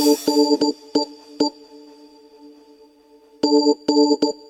Thank you.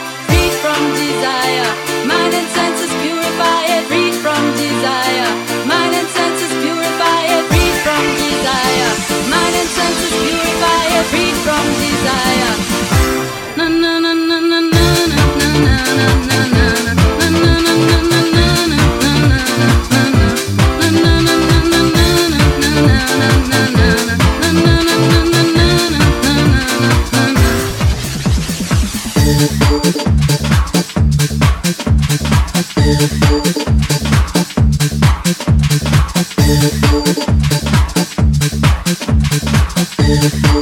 from desire. Mind and senses purify it, free from desire. Mind and senses the floor.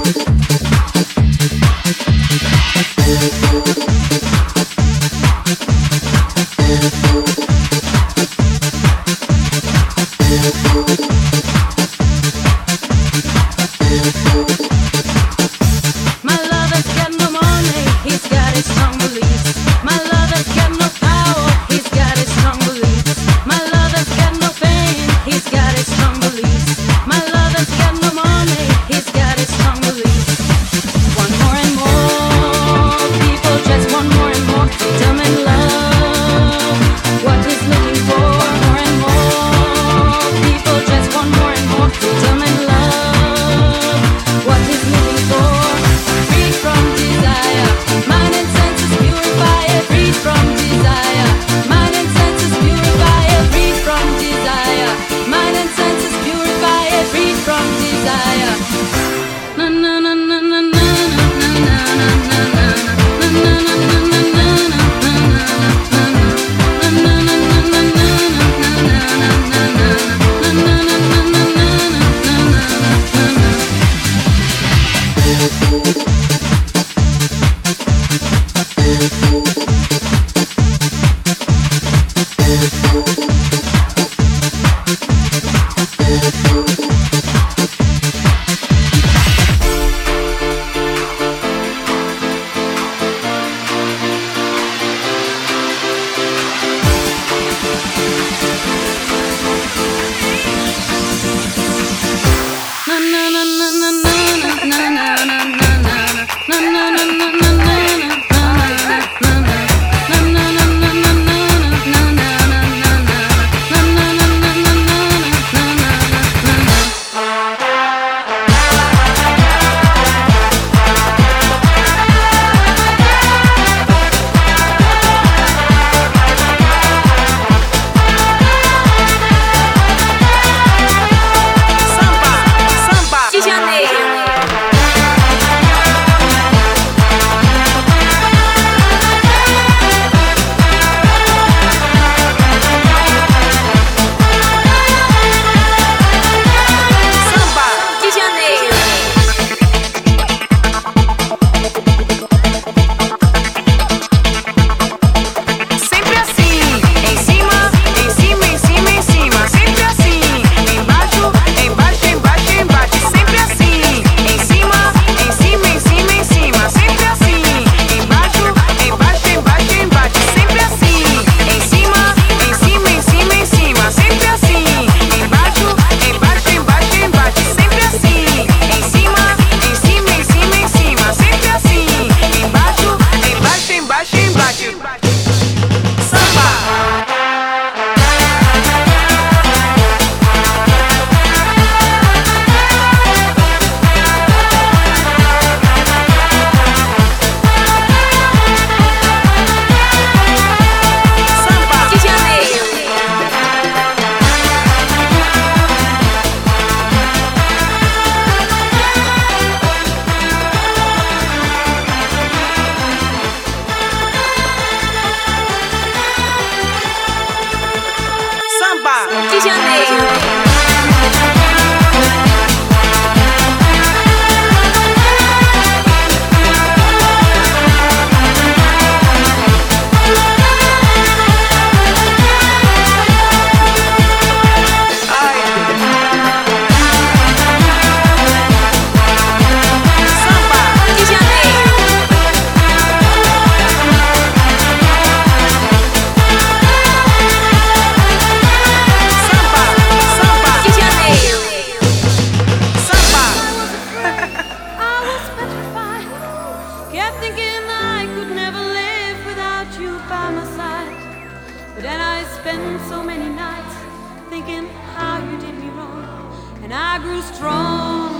And I grew strong.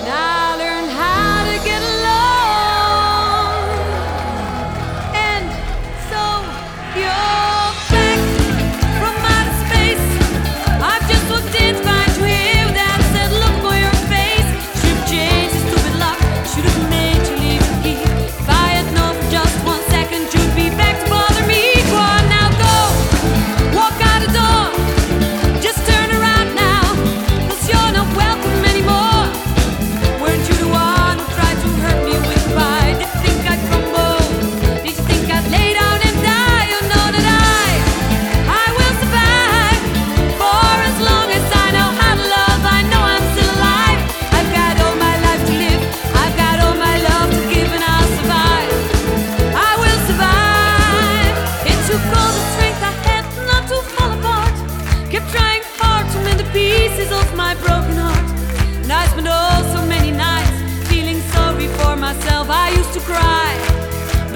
And I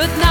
but now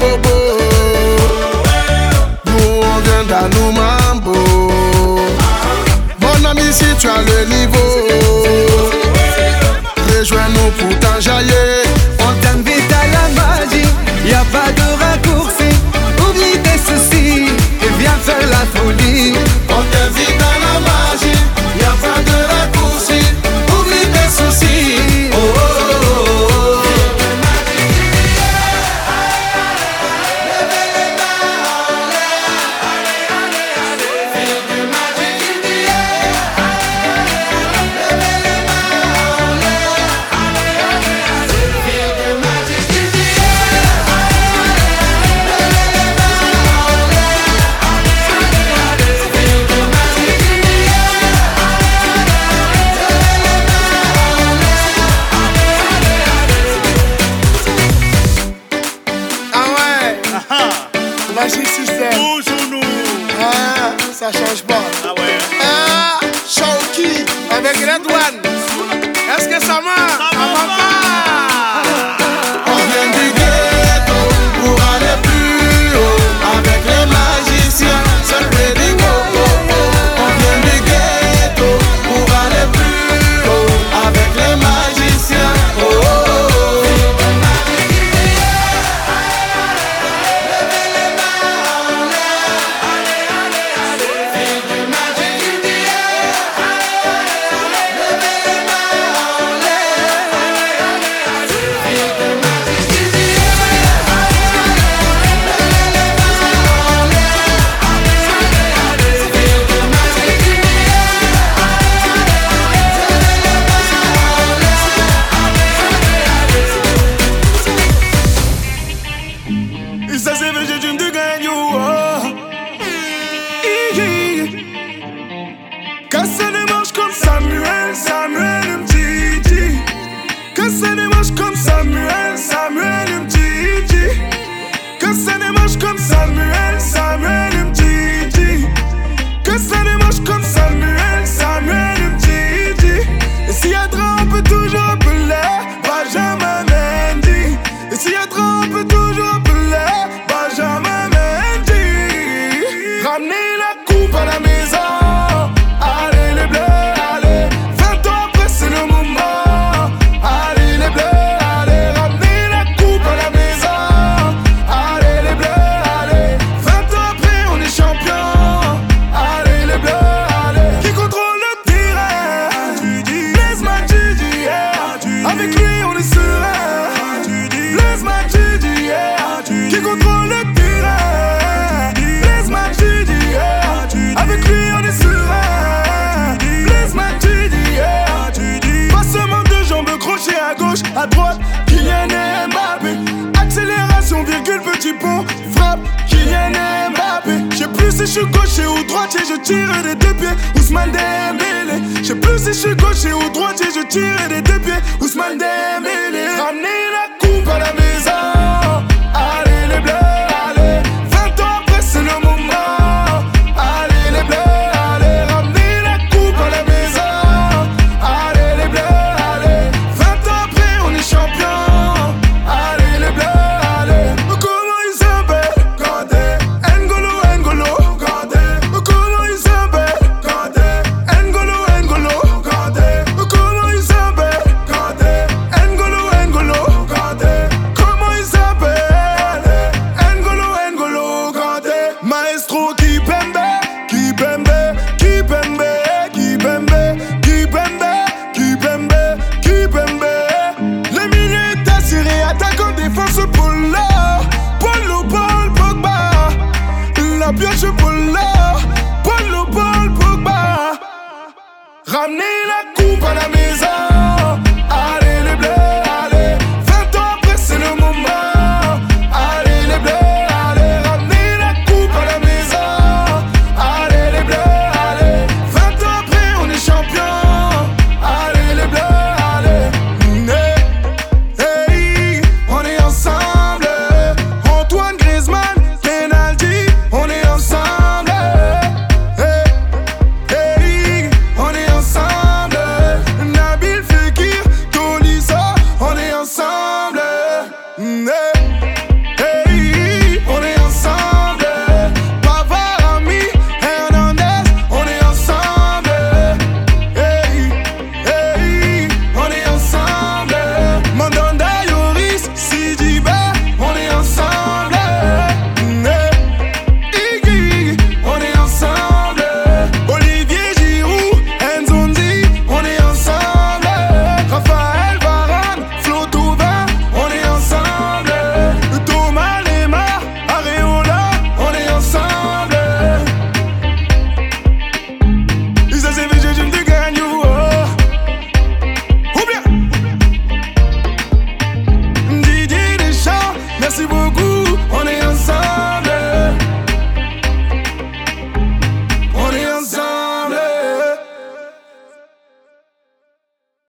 bobo. Nous on vient d'Anou Mambo Mon ami si tu as le niveau Rejoins-nous pour t'enjailler. On t'invite à la magie Y'a pas de change pas. Ah ouais? Ah, avec Red One. Est-ce que ça marche? petit Mbappé. Plus si je suis gaucher ou droitier, je tire des deux pieds, Ousmane Dembélé. J'sais plus si je suis gaucher ou droitier, je tire des deux pieds, Ousmane Dembélé. Ramenez la coupe à la maison.